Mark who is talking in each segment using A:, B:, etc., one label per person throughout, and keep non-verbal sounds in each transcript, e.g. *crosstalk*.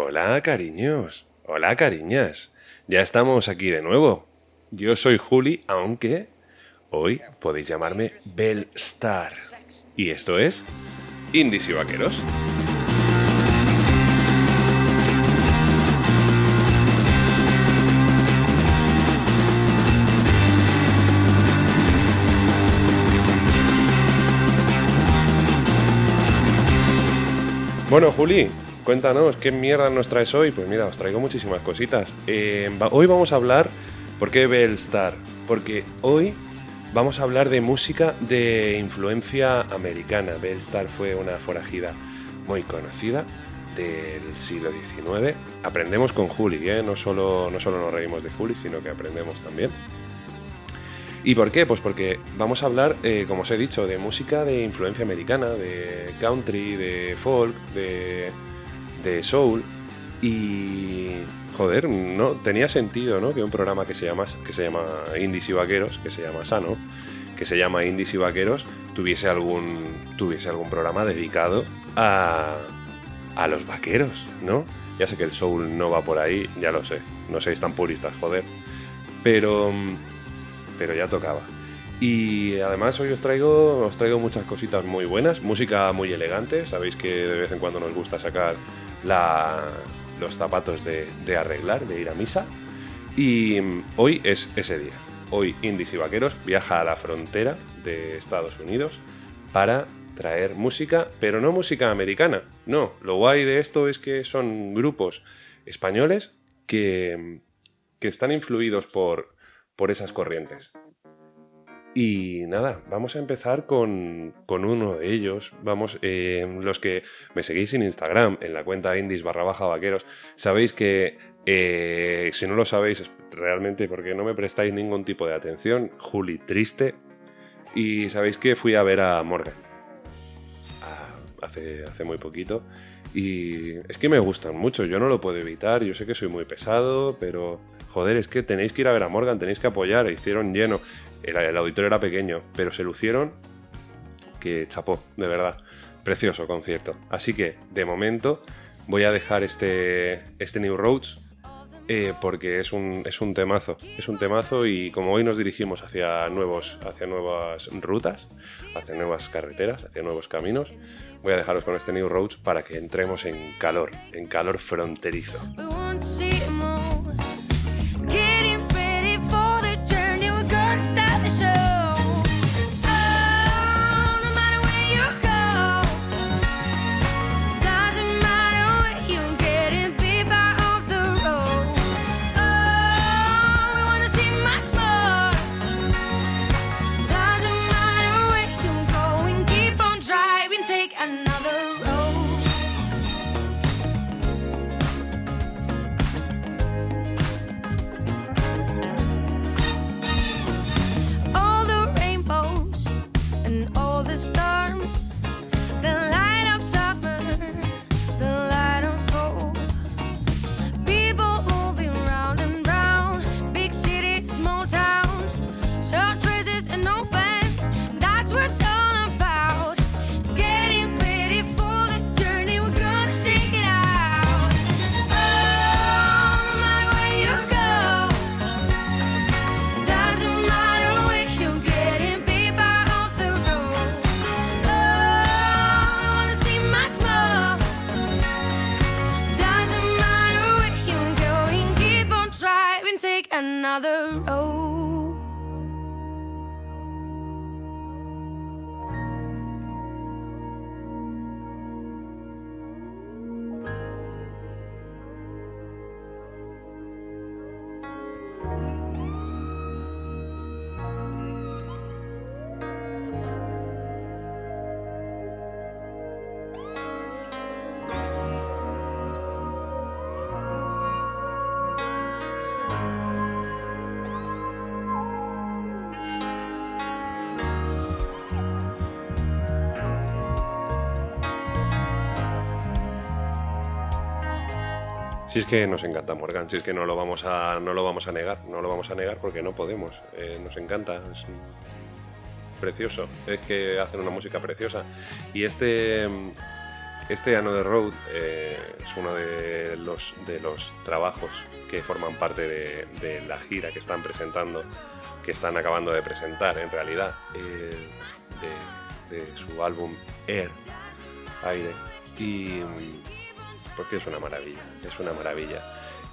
A: Hola, cariños. Hola, cariñas. Ya estamos aquí de nuevo. Yo soy Juli, aunque hoy podéis llamarme Bellstar. Y esto es Indies y Vaqueros. Bueno, Juli, cuéntanos, ¿qué mierda nos traes hoy? Pues mira, os traigo muchísimas cositas. Eh, hoy vamos a hablar, ¿por qué Bellstar? Porque hoy vamos a hablar de música de influencia americana. Bellstar fue una forajida muy conocida del siglo XIX. Aprendemos con Juli, ¿eh? no, solo, no solo nos reímos de Juli, sino que aprendemos también. ¿Y por qué? Pues porque vamos a hablar, eh, como os he dicho, de música de influencia americana, de country, de folk, de, de soul. Y. Joder, no tenía sentido, ¿no? Que un programa que se llama, que se llama Indies y Vaqueros, que se llama Sano, que se llama Indies y Vaqueros, tuviese algún, tuviese algún programa dedicado a, a los vaqueros, ¿no? Ya sé que el soul no va por ahí, ya lo sé, no seáis tan puristas, joder. Pero pero ya tocaba. Y además hoy os traigo, os traigo muchas cositas muy buenas, música muy elegante, sabéis que de vez en cuando nos gusta sacar la- los zapatos de, arreglar, de ir a misa. Y hoy es ese día. Hoy Indies y Vaqueros viaja a la frontera de Estados Unidos para traer música, pero no música americana. No, lo guay de esto es que son grupos españoles que, que están influidos por, por esas corrientes. Y nada, vamos a empezar con, con uno de ellos. Vamos, eh, los que me seguís en Instagram, en la cuenta indies barra baja vaqueros, sabéis que, eh, si no lo sabéis, realmente porque no me prestáis ningún tipo de atención, Juli triste. Y sabéis que fui a ver a Morgan hace, hace muy poquito. Y es que me gustan mucho, yo no lo puedo evitar, yo sé que soy muy pesado, pero joder, es que tenéis que ir a ver a Morgan, tenéis que apoyar, hicieron lleno. El, auditorio era pequeño, pero se lucieron que chapó, de verdad. Precioso concierto. Así que, de momento, voy a dejar este, este New Roads eh, porque es un, es un temazo. Es un temazo y como hoy nos dirigimos hacia, nuevos, hacia nuevas rutas, hacia nuevas carreteras, hacia nuevos caminos, voy a dejaros con este New Roads para que entremos en calor, en calor fronterizo. Si es que nos encanta Morgan, si es que no lo vamos a, no lo vamos a negar, no lo vamos a negar porque no podemos. Eh, nos encanta, es precioso, es que hacen una música preciosa. Y este, este Another Road eh, es uno de los, de los trabajos que forman parte de, la gira que están presentando, que están acabando de presentar en realidad, eh, de, de su álbum Air, Aire. Y porque es una maravilla, es una maravilla.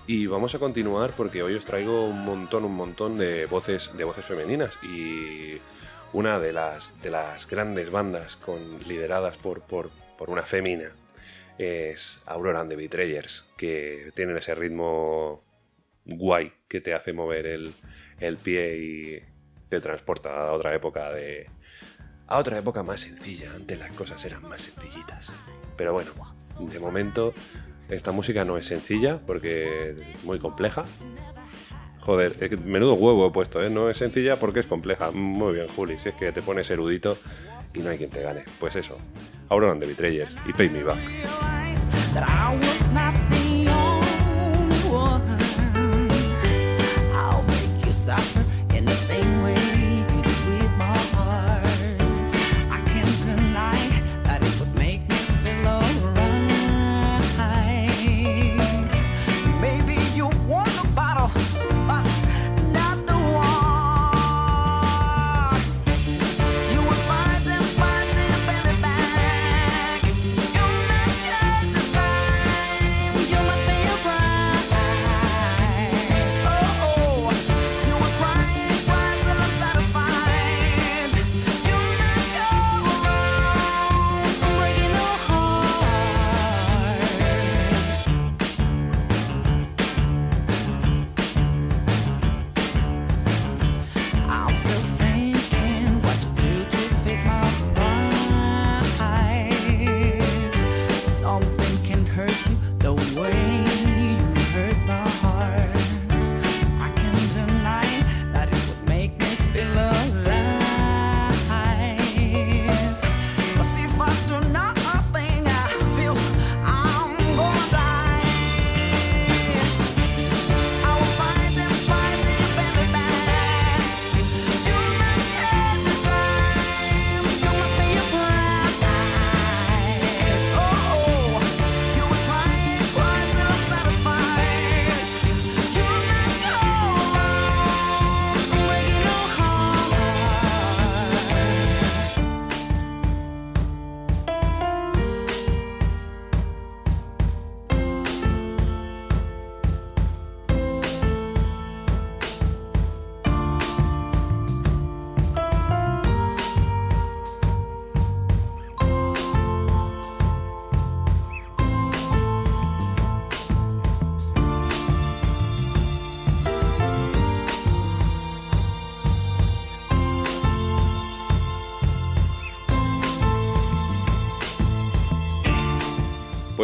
A: Y vamos a continuar porque hoy os traigo un montón, un montón de voces, de voces femeninas y una de las, de las grandes bandas con, lideradas por, por, por una femina es Aurora and the Betrayers, que tienen ese ritmo guay que te hace mover el, el pie y te transporta a otra época de, a otra época más sencilla. Antes las cosas eran más sencillitas. Pero bueno, de momento esta música no es sencilla porque es muy compleja. Joder, menudo huevo he puesto, ¿eh? No es sencilla porque es compleja. Muy bien, Juli, si es que te pones erudito y no hay quien te gane. Pues eso, Aurora and the y Pay Me Back.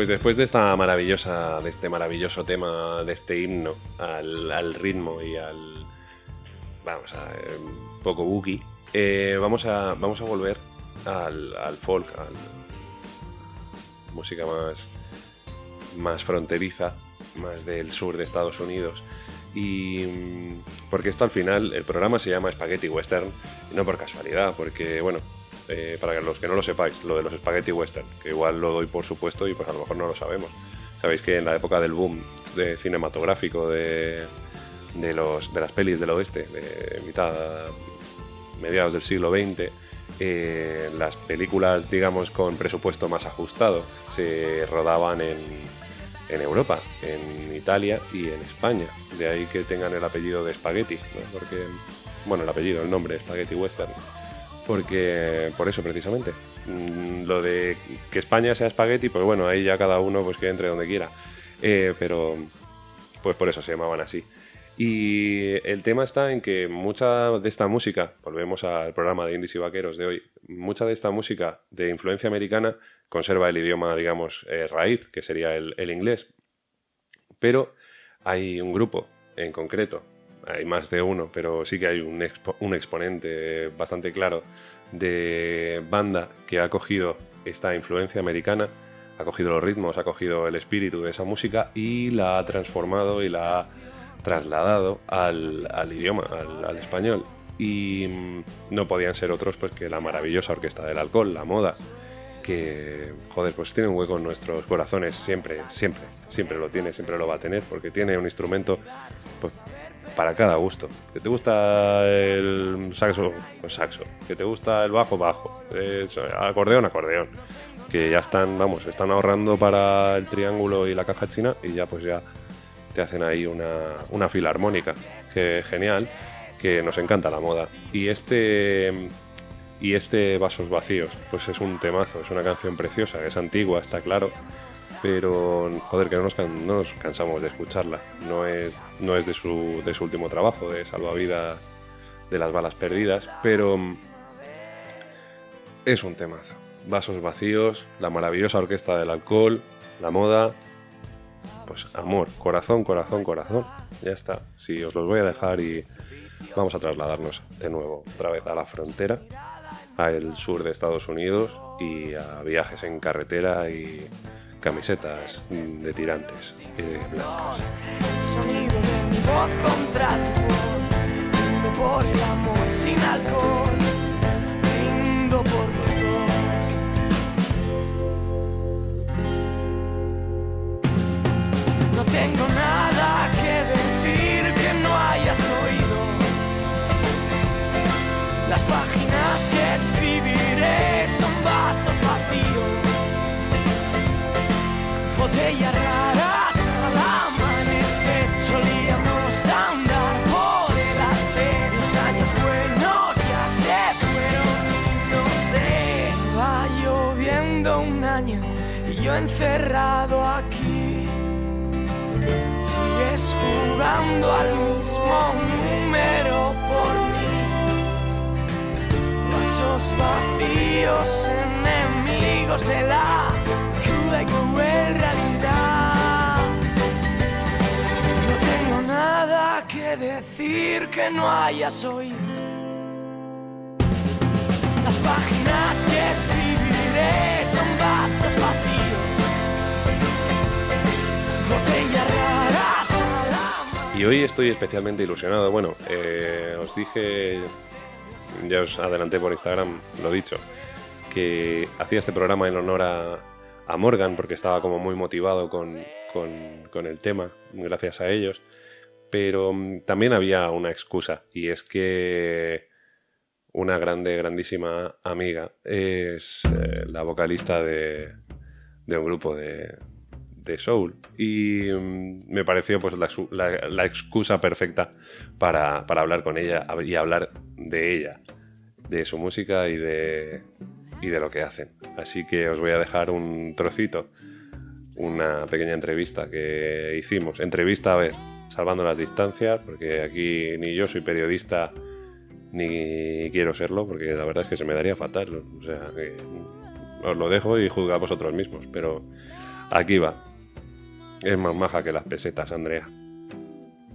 A: Pues después de esta maravillosa, de este maravilloso tema, de este himno al, ritmo y al, vamos a, eh, poco boogie, eh, vamos a, vamos a volver al, folk, a música más, más fronteriza, más del sur de Estados Unidos. Y mm, porque esto al final, el programa se llama Spaghetti Western, y no por casualidad, porque bueno, eh, para los que no lo sepáis, lo de los Spaghetti Western, que igual lo doy por supuesto y pues a lo mejor no lo sabemos. Sabéis que en la época del boom de cinematográfico de, de, los, de las pelis del oeste, de mitad, mediados del siglo XX, eh, las películas, digamos, con presupuesto más ajustado se rodaban en, en Europa, en Italia y en España. De ahí que tengan el apellido de Spaghetti, porque, bueno, el apellido, el nombre, Spaghetti Western. Porque, por eso precisamente, Mm, lo de que España sea Spaghetti, pues bueno, ahí ya cada uno pues que entre donde quiera. Eh, pero, pues por eso se llamaban así. Y el tema está en que mucha de esta música, volvemos al programa de Indies y Vaqueros de hoy, mucha de esta música de influencia americana conserva el idioma, digamos, eh, raíz, que sería el inglés. Pero hay un grupo en concreto, hay más de uno, pero sí que hay un, expo- un exponente bastante claro de banda que ha cogido esta influencia americana, ha cogido los ritmos, ha cogido el espíritu de esa música y la ha transformado y la ha trasladado al, idioma, al, al español. Y mm, no podían ser otros pues que la maravillosa Orquesta del Alcohol, la moda, que, joder, pues tiene un hueco en nuestros corazones siempre, siempre, siempre lo tiene, siempre lo va a tener, porque tiene un instrumento pues, para cada gusto. Que te gusta el saxo, pues saxo. Que te gusta el bajo, bajo. Eso, acordeón, acordeón. Que ya están, vamos, están ahorrando para el triángulo y la caja china y ya pues ya te hacen ahí una, una filarmónica. Que genial, que nos encanta la moda. Y este y este Vasos Vacíos, pues es un temazo, es una canción preciosa, es antigua, está claro, pero joder, que no nos, can- cansamos de escucharla. No es, no es de, su, de su último trabajo, de Salvavidas de las balas perdidas, pero mm, es un temazo. Vasos Vacíos, la maravillosa orquesta del alcohol, la moda, pues amor, corazón, corazón, corazón. Ya está. Sí, os los voy a dejar y vamos a trasladarnos de nuevo otra vez a la frontera, al sur de Estados Unidos y a viajes en carretera y camisetas de tirantes eh, blancas.
B: Sonido de mi voz contra tu voz. Por el amor sin alcohol. Brindo por los dos. No tengo nada que decir que no hayas oído. Las páginas que escribiré son vasos vacíos botellas raras al amanecer. Solíamos andar por el arcén. Los años buenos ya se fueron no sé. Va lloviendo un año y yo encerrado aquí. Sigues jugando al mismo número por mí. Vasos vacíos, enemigos de la y cruel realidad. Decir que no hayas oído. Las páginas que escribiré son vasos vacíos. Botellas
A: Y hoy estoy especialmente ilusionado. Bueno, eh, os dije, ya os adelanté por Instagram, lo dicho, que hacía este programa en honor a, a Morgan porque estaba como muy motivado con, con- con el tema, gracias a ellos. Pero mm, también había una excusa y es que una grande, grandísima amiga es eh, la vocalista de, un grupo de, soul y mm, me pareció pues la, excusa perfecta para, hablar con ella y hablar de ella, de su música y de lo que hacen. Así que os voy a dejar un trocito, una pequeña entrevista que hicimos. Entrevista, a ver, salvando las distancias, porque aquí ni yo soy periodista ni quiero serlo, porque la verdad es que se me daría fatal. O sea, que os lo dejo y juzgad vosotros mismos, pero aquí va. Es más maja que las pesetas, Andrea.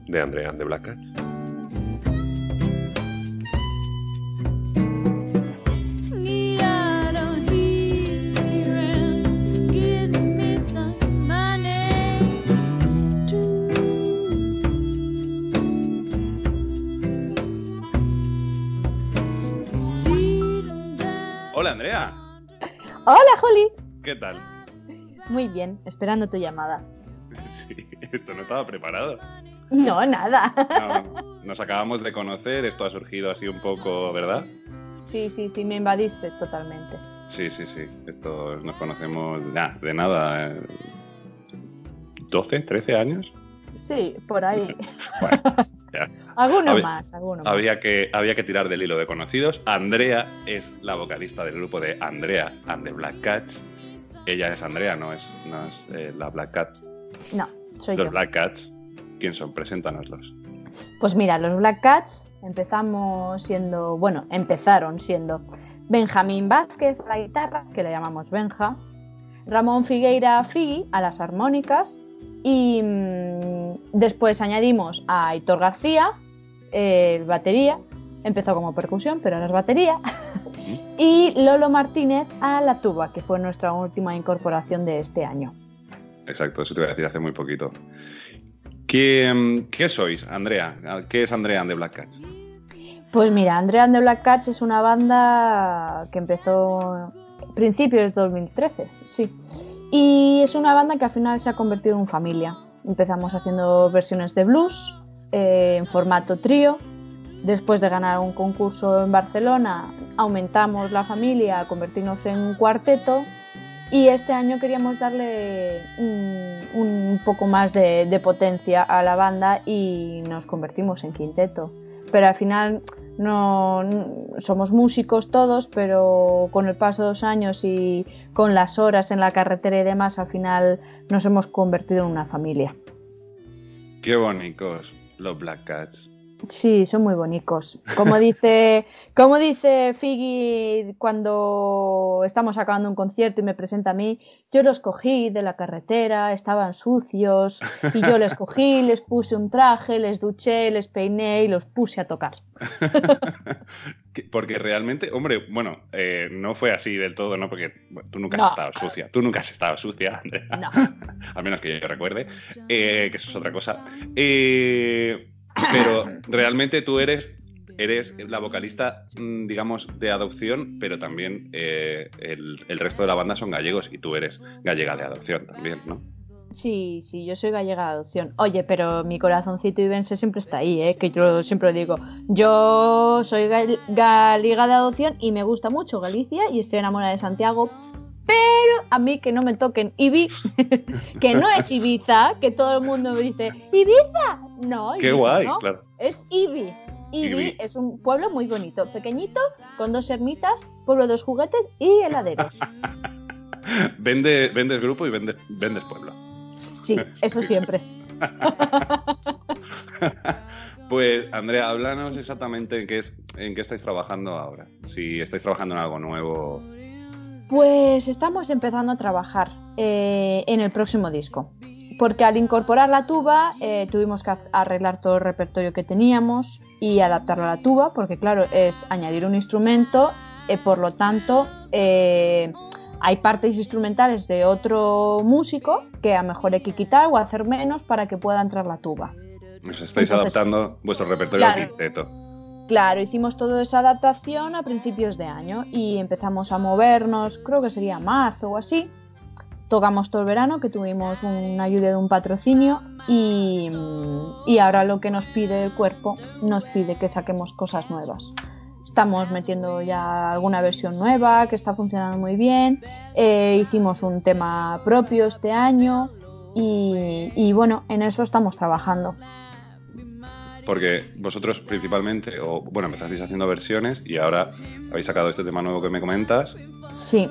A: De Andrea, de Black Cats.
C: Hola,
D: Juli.
C: ¿qué tal?
D: Muy bien, esperando tu llamada. *laughs*
C: Sí, esto no estaba preparado.
D: No, nada.
C: No, nos acabamos de conocer, esto ha surgido así un poco, ¿verdad?
D: Sí, sí, sí, me invadiste totalmente.
C: Sí, sí, sí. Esto nos conocemos ya, de nada. eh, ¿12, 13 años?
D: Sí, por ahí. *laughs*
C: Bueno.
D: Alguno
C: Había-
D: más, alguno más.
C: Había que, había que tirar del hilo de conocidos. Andrea es la vocalista del grupo de Andrea and the Black Cats. Ella es Andrea, no es, no es eh, la Black Cat.
D: No, soy
C: Los
D: yo.
C: Black Cats, ¿quién son? Preséntanoslos.
D: Pues mira, los Black Cats empezamos siendo, bueno, empezaron siendo Benjamín Vázquez a la guitarra, que le llamamos Benja, Ramón Figueira Figui a las armónicas y mm, después añadimos a Aitor García, el batería, empezó como percusión, pero ahora es batería, Y Lolo Martínez a la tuba, que fue nuestra última incorporación de este año.
C: Exacto, eso te iba a decir hace muy poquito. ¿Qué, mm, qué sois, Andrea? ¿Qué es Andrea and the Black Cats?
D: Pues mira, Andrea and the Black Cats es una banda que empezó a principios del 2013, sí. Y es una banda que al final se ha convertido en familia. Empezamos haciendo versiones de blues eh, en formato trío. Después de ganar un concurso en Barcelona, aumentamos la familia a convertirnos en cuarteto. Y este año queríamos darle un, un poco más de, de potencia a la banda y nos convertimos en quinteto. Pero al final no somos músicos todos, pero con el paso de los años y con las horas en la carretera y demás, al final nos hemos convertido en una familia.
C: Qué bonitos los Black Cats.
D: Sí, son muy bonitos. Como dice, *laughs* como dice Figgy cuando estamos acabando un concierto y me presenta a mí, yo los cogí de la carretera, estaban sucios y yo les cogí, *laughs* les puse un traje, les duché, les peiné y los puse a tocar. *laughs*
C: Que- Porque realmente, hombre, bueno, eh, no fue así del todo, ¿no? Porque bueno, tú nunca has
D: No.
C: estado sucia. Tú nunca has estado sucia, Andrea.
D: No.
C: Al menos que yo recuerde. eh, que eso es otra cosa. Eh, pero *coughs* realmente tú eres, eres la vocalista, mm, digamos, de adopción, pero también eh, el, el resto de la banda son gallegos y tú eres gallega de adopción también, ¿no?
D: Sí, sí, yo soy gallega de adopción. Oye, pero mi corazoncito ibense siempre está ahí, ¿eh? que yo siempre digo. Yo soy gal- gallega de adopción y me gusta mucho Galicia y estoy enamorada de Santiago, a mí que no me toquen Ibi, *laughs* que no es Ibiza, que todo el mundo me dice, ¿Ibiza? No,
C: Qué
D: Ibiza
C: guay,
D: no,
C: claro.
D: es Ibi. Ibi,
C: Ibi.
D: es un pueblo muy bonito, pequeñito, con dos ermitas, pueblo de los juguetes y heladeros. *laughs*
C: Vende, vendes grupo y vendes, vendes pueblo.
D: Sí, eso *laughs* siempre.
C: Pues, Andrea, háblanos exactamente en qué, es, en qué estáis trabajando ahora. Si estáis trabajando en algo nuevo.
D: Pues estamos empezando a trabajar eh, en el próximo disco. Porque al incorporar la tuba eh, tuvimos que arreglar todo el repertorio que teníamos y adaptarlo a la tuba, porque claro, es añadir un instrumento, eh, por lo tanto eh, hay partes instrumentales de otro músico que a lo mejor hay que quitar o hacer menos para que pueda entrar la tuba.
C: Os estáis
D: Entonces-
C: adaptando vuestro repertorio al
D: Claro.
C: quinteto.
D: Claro, hicimos toda esa adaptación a principios de año y empezamos a movernos, creo que sería marzo o así. Tocamos todo el verano, que tuvimos una ayuda de un patrocinio y, y ahora lo que nos pide el cuerpo nos pide que saquemos cosas nuevas. Estamos metiendo ya alguna versión nueva que está funcionando muy bien. Eh, hicimos un tema propio este año y, y bueno, en eso estamos trabajando.
C: Porque vosotros principalmente, o bueno, empezasteis haciendo versiones y ahora habéis sacado este tema nuevo que me comentas,
D: Sí.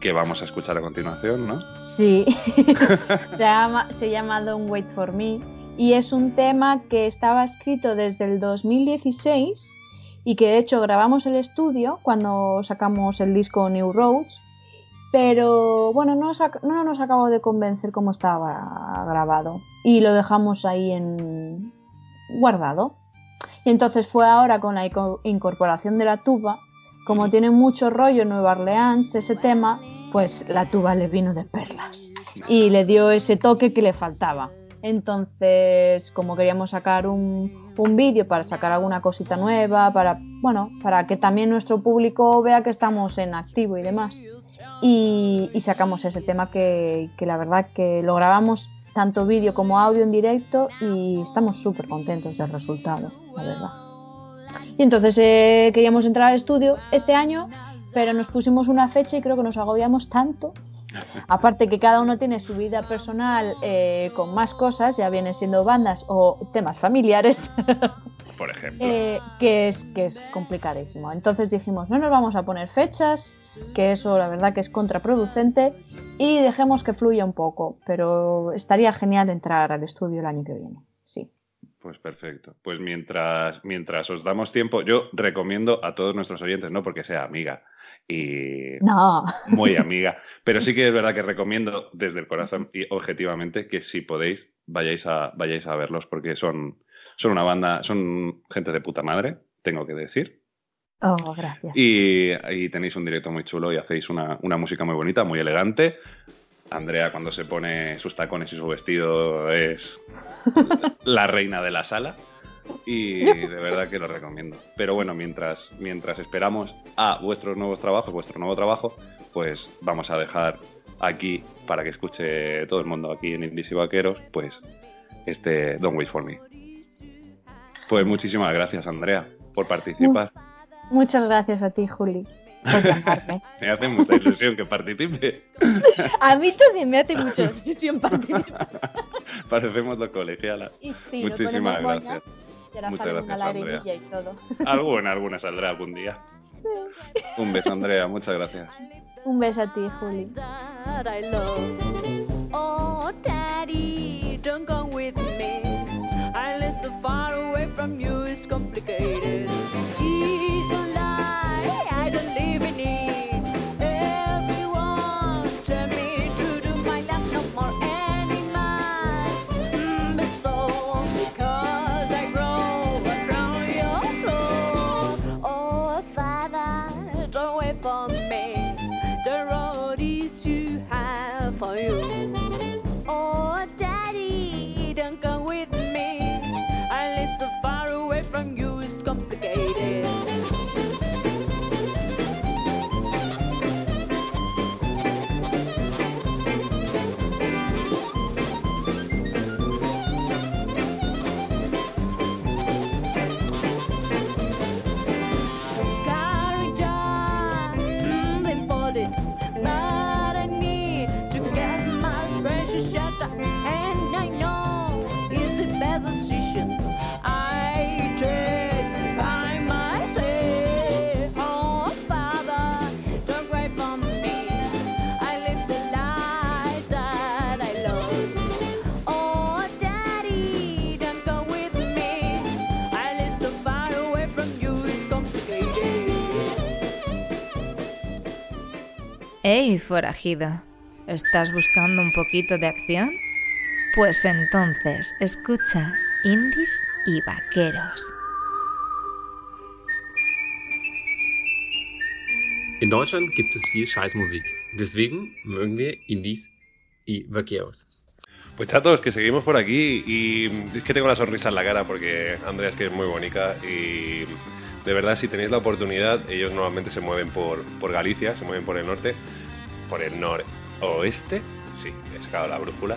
C: que vamos a escuchar a continuación, ¿no?
D: Sí, *laughs* se, llama, se llama Don't Wait for Me. Y es un tema que estaba escrito desde el 2016 y que de hecho grabamos el estudio cuando sacamos el disco New Roads, pero bueno, no nos acabó de convencer cómo estaba grabado. Y lo dejamos ahí en guardado. Y entonces fue ahora con la inco- incorporación de la tuba, como tiene mucho rollo en Nueva Orleans ese tema, pues la tuba le vino de perlas y le dio ese toque que le faltaba. Entonces, como queríamos sacar un, un vídeo para sacar alguna cosita nueva, para, bueno, para que también nuestro público vea que estamos en activo y demás. Y, y sacamos ese tema que, que la verdad que lo grabamos tanto vídeo como audio en directo y estamos súper contentos del resultado, la verdad. Y entonces eh, queríamos entrar al estudio este año, pero nos pusimos una fecha y creo que nos agobiamos tanto. *laughs* Aparte que cada uno tiene su vida personal eh, con más cosas, ya vienen siendo bandas o temas familiares, *laughs*
C: Por ejemplo.
D: eh, que, es, que es complicadísimo. Entonces dijimos, no nos vamos a poner fechas, que eso la verdad que es contraproducente, y dejemos que fluya un poco, pero estaría genial entrar al estudio el año que viene. Sí.
C: Pues perfecto. Pues mientras, mientras os damos tiempo, yo recomiendo a todos nuestros oyentes, no porque sea amiga y
D: No,
C: muy amiga, *laughs* pero sí que es verdad que recomiendo desde el corazón y objetivamente que si podéis vayáis a, vayáis a verlos porque son, son una banda, son gente de puta madre, tengo que decir.
D: Oh, gracias.
C: Y, y tenéis un directo muy chulo y hacéis una, una música muy bonita, muy elegante. Andrea, cuando se pone sus tacones y su vestido, es *laughs* la reina de la sala. Y de verdad que lo recomiendo. Pero bueno, mientras, mientras esperamos a vuestros nuevos trabajos, vuestro nuevo trabajo, pues vamos a dejar aquí, para que escuche todo el mundo aquí en Indies y Vaqueros, pues este Don't Wait For Me. Pues muchísimas gracias, Andrea, por participar.
D: Muchas gracias a ti, Juli, por llamarme. *laughs*
C: Me hace mucha ilusión que participe. *laughs*
D: a mí también me hace mucha *laughs* ilusión participar.
C: Parecemos los colegialas.
D: Sí,
C: Muchísimas gracias. Muchas gracias, Andrea.
D: y todo.
C: Alguna, alguna saldrá algún día. Un beso, Andrea. Muchas gracias.
D: Un beso a ti, Juli.
E: From you, it's complicated.
F: ¡Ey, forajido! ¿Estás buscando un poquito de acción? Pues entonces, escucha Indies y Vaqueros.
G: In Deutschland gibt es viel Scheißmusik. Deswegen mögen wir Indies y Vaqueros.
A: Pues chatos, que seguimos por aquí y es que tengo la sonrisa en la cara porque Andrea es que es muy bonita y de verdad si tenéis la oportunidad, ellos normalmente se mueven por, por Galicia, se mueven por el norte, por el noroeste, sí, he sacado la brújula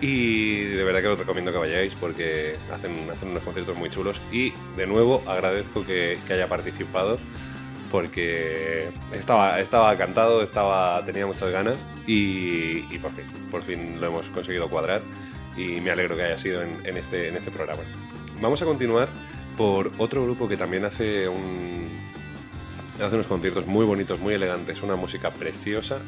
A: y de verdad que os recomiendo que vayáis porque hacen, hacen unos conciertos muy chulos y de nuevo agradezco que, haya participado porque estaba, estaba cantado, estaba, tenía muchas ganas y, por fin, por fin lo hemos conseguido cuadrar y me alegro que haya sido en este, en este programa. Vamos a continuar por otro grupo que también hace un, hace unos conciertos muy bonitos, muy elegantes, una música preciosa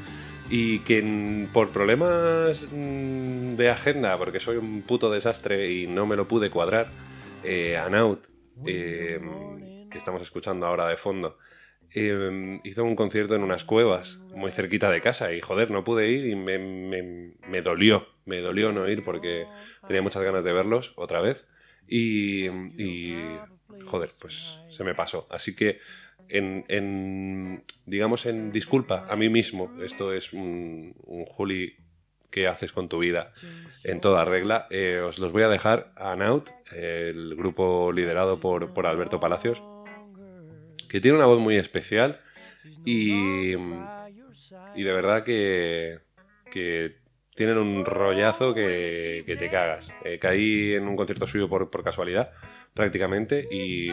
A: y que por problemas mm, de agenda, porque soy un puto desastre y no me lo pude cuadrar, eh, Anaut, eh, que estamos escuchando ahora de fondo, eh, hizo un concierto en unas cuevas muy cerquita de casa y joder, no pude ir y me, me- me dolió, me dolió no ir porque tenía muchas ganas de verlos otra vez y, joder, pues se me pasó. Así que en, en, digamos en disculpa a mí mismo, esto es un, un Juli que haces con tu vida en toda regla, eh, os los voy a dejar a Naut, el grupo liderado por, por Alberto Palacios, que tiene una voz muy especial y, y de verdad que, que tienen un rollazo que, que te cagas. Eh, caí en un concierto suyo por, por casualidad, prácticamente, y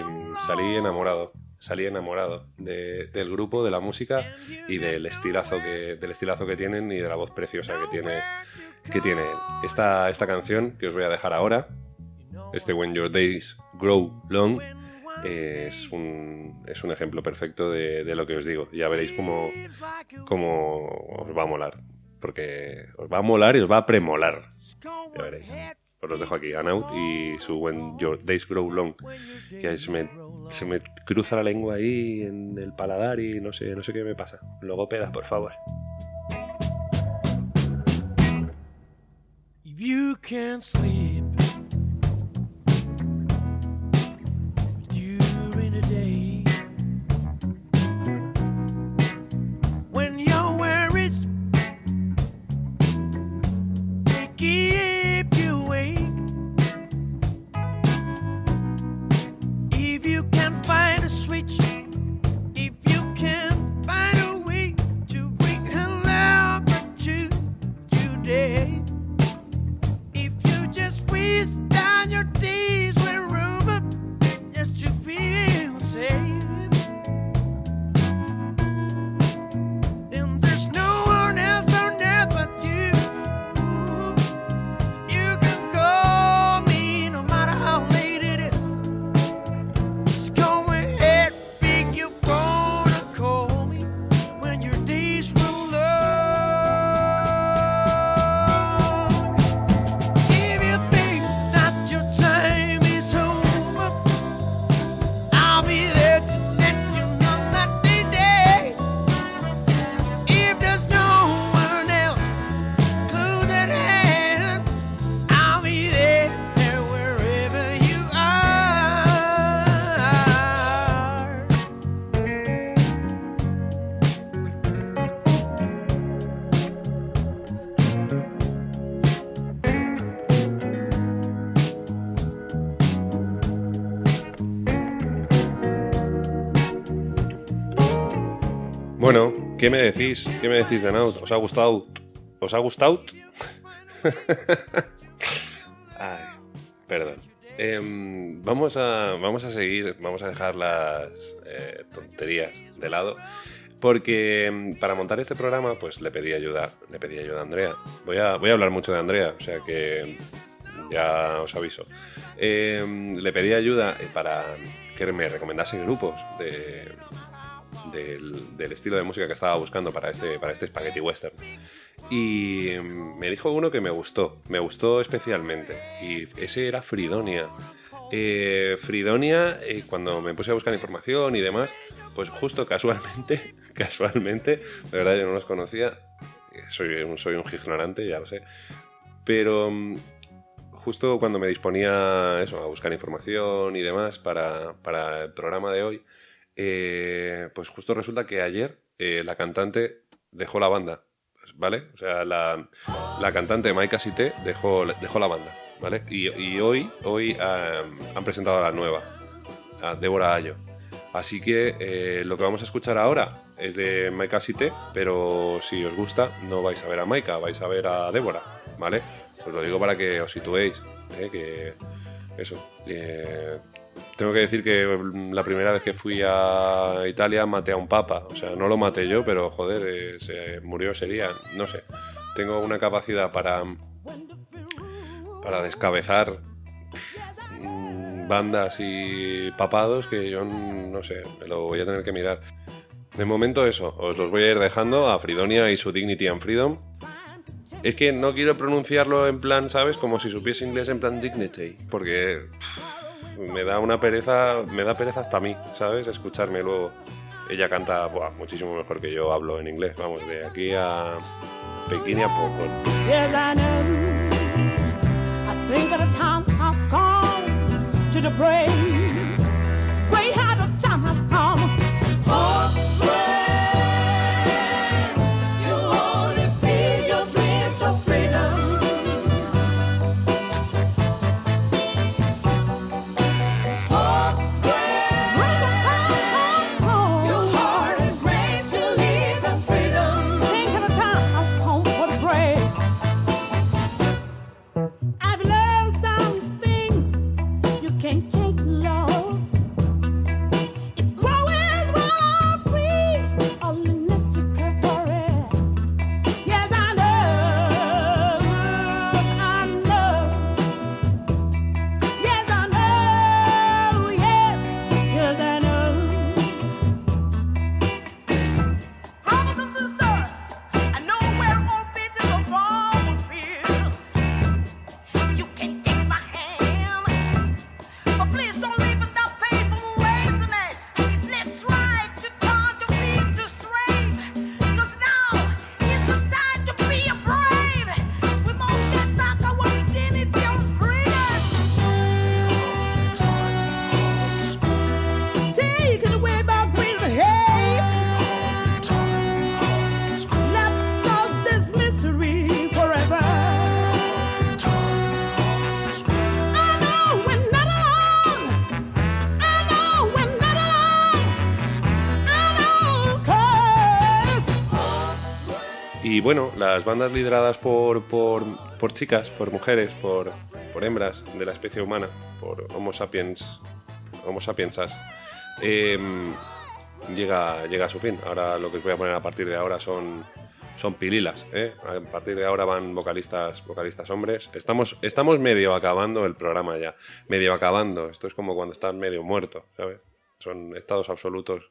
A: salí enamorado. Salí enamorado de- del grupo, de la música y del estilazo que, del estilazo que tienen y de la voz preciosa que tiene, que tiene él. Esta, esta canción que os voy a dejar ahora, este When Your Days Grow Long, es, un, es un ejemplo perfecto de, de lo que os digo. Ya veréis cómo, cómo os va a molar. Porque os va a molar y os va a premolar. Ya veréis. Os los dejo aquí, Anaut y su When Your Days Grow Long. Que se me, se me cruza la lengua ahí en el paladar y no sé, no sé qué me pasa. Logopeda, por favor.
H: You sleep
A: Bueno, ¿qué me decís? ¿Qué me decís de Naut? ¿Os ha gustado? ¿Os ha gustado? *laughs* Perdón. Em, vamos, a, vamos a seguir, vamos a dejar las eh, tonterías de lado. Porque em, para montar este programa, pues le pedí ayuda, le pedí ayuda a Andrea. Voy a, voy a hablar mucho de Andrea, o sea que ya os aviso. Em, le pedí ayuda eh, para que me recomendase grupos de, del, estilo de música que estaba buscando para este, para este Spaghetti Western. Y me dijo uno que me gustó, me gustó especialmente. Y ese era Fridonia. Eh, Fridonia, eh, cuando me puse a buscar información y demás, pues justo casualmente, *laughs* casualmente, de verdad yo no los conocía, eh, soy un, soy un ignorante, ya lo sé, pero mm, justo cuando me disponía eso, a buscar información y demás para, para el programa de hoy, eh, pues justo resulta que ayer eh, la cantante dejó la banda, ¿vale? O sea, la, la cantante Maika Sité dejó, dejó la banda, ¿vale? Y, y hoy, hoy han presentado a la nueva, a Débora Ayo. Así que eh, lo que vamos a escuchar ahora es de Maika Sité, pero si os gusta, no vais a ver a Maika, vais a ver a Débora, ¿vale? Os lo digo para que os situéis, que eso. Tengo que decir que la primera vez que fui a Italia maté a un papa. O sea, no lo maté yo, pero joder, eh, se murió ese día. No sé. Tengo una capacidad para. para descabezar mm, bandas y papados que yo no sé, me lo voy a tener que mirar. De momento eso, os los voy a ir dejando a Fridonia y su Dignity and Freedom. Es que no quiero pronunciarlo en plan, ¿sabes? Como si supiese inglés en plan Dignity, porque pff, me da una pereza, me da pereza hasta a mí, ¿sabes? Escucharme luego. Ella canta muchísimo mejor que yo hablo en inglés, vamos, de aquí a Pekín y a poco. Y bueno, las bandas lideradas por, por, por chicas, por mujeres, por, por hembras de la especie humana, por Homo sapiens, Homo sapiensas, eh, llega, llega a su fin. Ahora lo que os voy a poner a partir de ahora son, son pililas. ¿eh? A partir de ahora van vocalistas, vocalistas hombres. Estamos, estamos medio acabando el programa ya. Medio acabando. Esto es como cuando estás medio muerto, ¿sabes? Son estados absolutos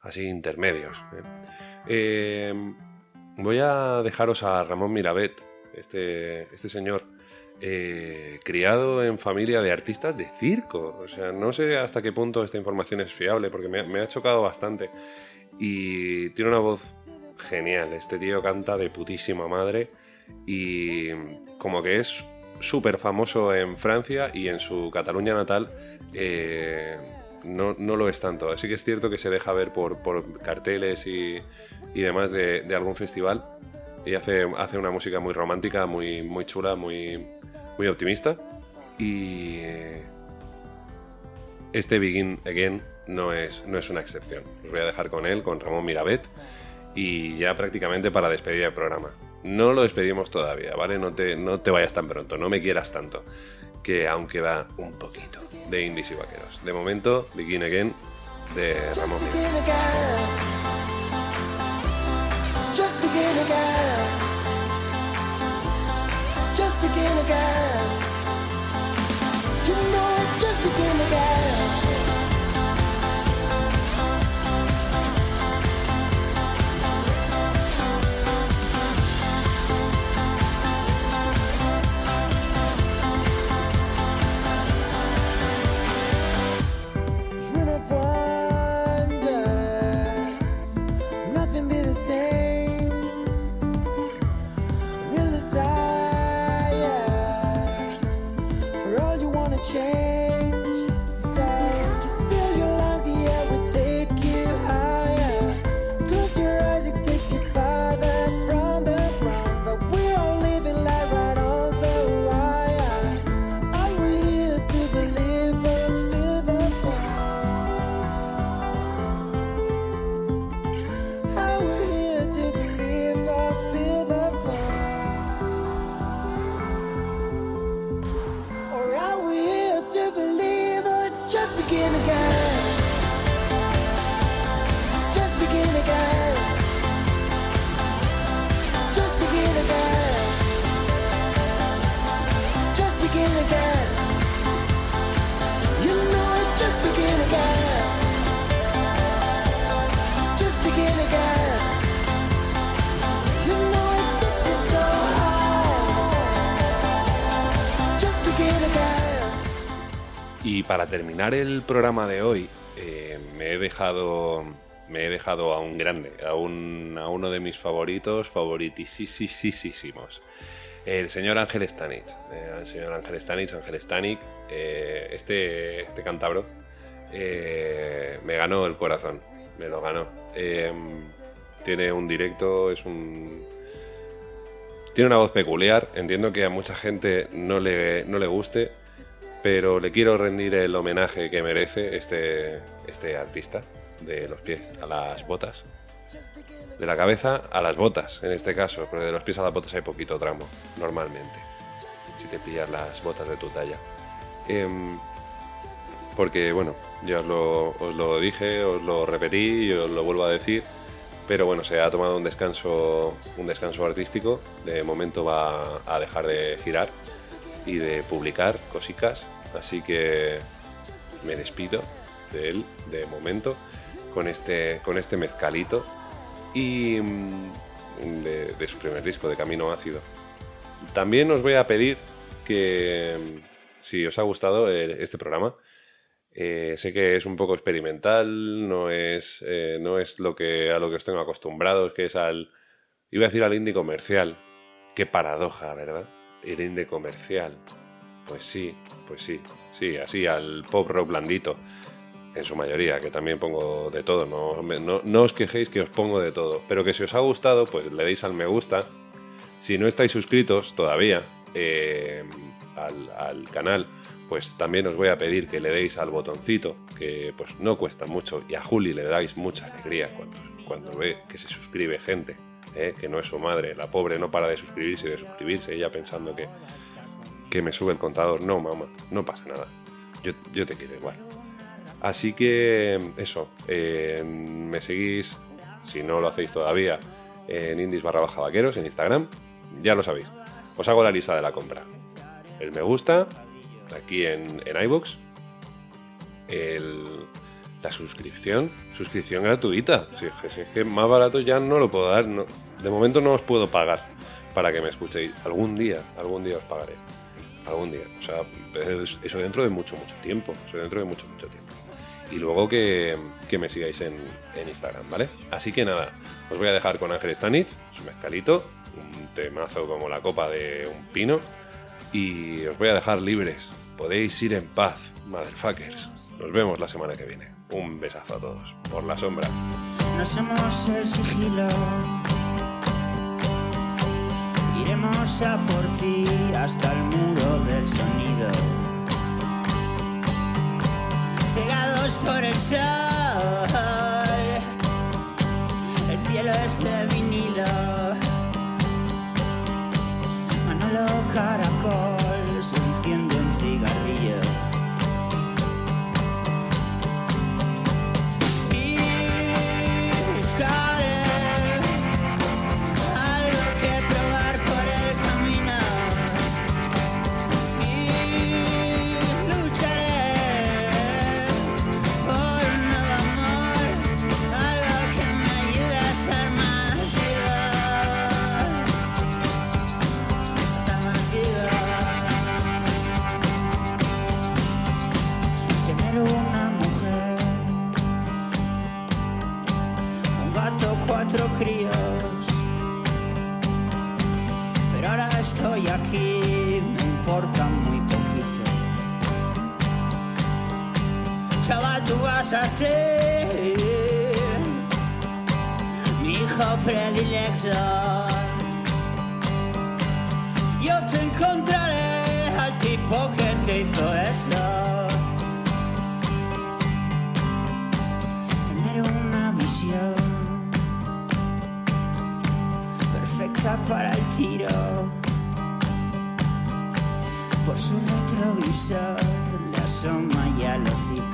A: así intermedios. ¿eh? Eh, voy a dejaros a Ramón Mirabet, este, este señor, eh, criado en familia de artistas de circo. O sea, no sé hasta qué punto esta información es fiable, porque me, ha chocado bastante. Y tiene una voz genial. Este tío canta de putísima madre y como que es súper famoso en Francia y en su Cataluña natal eh, no, no lo es tanto. Así que es cierto que se deja ver por, por carteles y, y demás de, de algún festival y hace, hace una música muy romántica, muy, muy chula, muy, muy optimista. Y eh, este Begin Again no es, no es una excepción. Os voy a dejar con él, con Ramón Mirabet, y ya prácticamente para despedir el programa. No lo despedimos todavía, ¿vale? No te, no te vayas tan pronto, no me quieras tanto, que aún queda un poquito de indies y vaqueros. De momento, Begin Again de Ramón Mirabet.
H: Begin again. Just begin again.
A: Terminar el programa de hoy, eh, me he dejado me he dejado a un grande, a, un, a uno de mis favoritos, favoritisísimos. El señor Ángel Stanich. Eh, el señor Ángel Stanich, Ángel Stanich, eh, este, este cántabro, eh, me ganó el corazón, me lo ganó. Tiene un directo, es un, tiene una voz peculiar, entiendo que a mucha gente no le, no le guste, pero le quiero rendir el homenaje que merece este, este artista, de los pies a las botas. De la cabeza a las botas, en este caso, porque de los pies a las botas hay poquito tramo, normalmente, si te pillas las botas de tu talla. Em, porque, bueno, ya os lo, os lo dije, os lo repetí y os lo vuelvo a decir, pero bueno, se ha tomado un descanso, un descanso artístico. De momento va a dejar de girar y de publicar cositas, así que me despido de él de momento con este, con este mezcalito y mm, de, su primer disco, de Camino Ácido. También os voy a pedir que mm, si os ha gustado eh, este programa, eh, sé que es un poco experimental, no es, eh, no es lo que, a lo que os tengo acostumbrados, que es al, iba a decir al indie comercial. Qué paradoja, ¿verdad? El indie comercial. Pues sí, pues sí, sí, así al pop rock blandito, en su mayoría, que también pongo de todo, no, no, os quejéis que os pongo de todo, pero que si os ha gustado, pues le deis al me gusta. Si no estáis suscritos todavía eh, al, al canal, pues también os voy a pedir que le deis al botoncito, que pues no cuesta mucho, y a Juli le dais mucha alegría cuando, cuando ve que se suscribe gente, ¿eh? que no es su madre, la pobre no para de suscribirse y de suscribirse, ella pensando que, que me sube el contador. No, mamá, no pasa nada. Yo, yo te quiero igual. Así que eso, eh, me seguís, si no lo hacéis todavía, en indies barra baja vaqueros en Instagram. Ya lo sabéis. Os hago la lista de la compra. El me gusta, aquí en, en iVoox. El, la suscripción, suscripción gratuita. Si, es que más barato ya no lo puedo dar. no- de momento no os puedo pagar para que me escuchéis. Algún día, algún día os pagaré. Algún día. O sea, es- eso dentro de mucho, mucho tiempo. Eso dentro de mucho, mucho tiempo. Y luego que, que me sigáis en, en Instagram, ¿vale? Así que nada, os voy a dejar con Ángel Stanich, su mezcalito, un temazo como la copa de un pino. Y os voy a dejar libres. Podéis ir en paz, motherfuckers. Nos vemos la semana que viene. Un besazo a todos. Por la sombra.
I: El sigilo. Iremos a por ti hasta el muro del sonido. Cegados por el sol, el cielo es de vinilo. Manolo Caracol me importa muy poquito. Chaval, tú vas a ser mi hijo predilecto. Yo te encontraré al tipo que te hizo eso. tener una visión perfecta para el tiro. Por su retrovisor le asoma ya el hocico.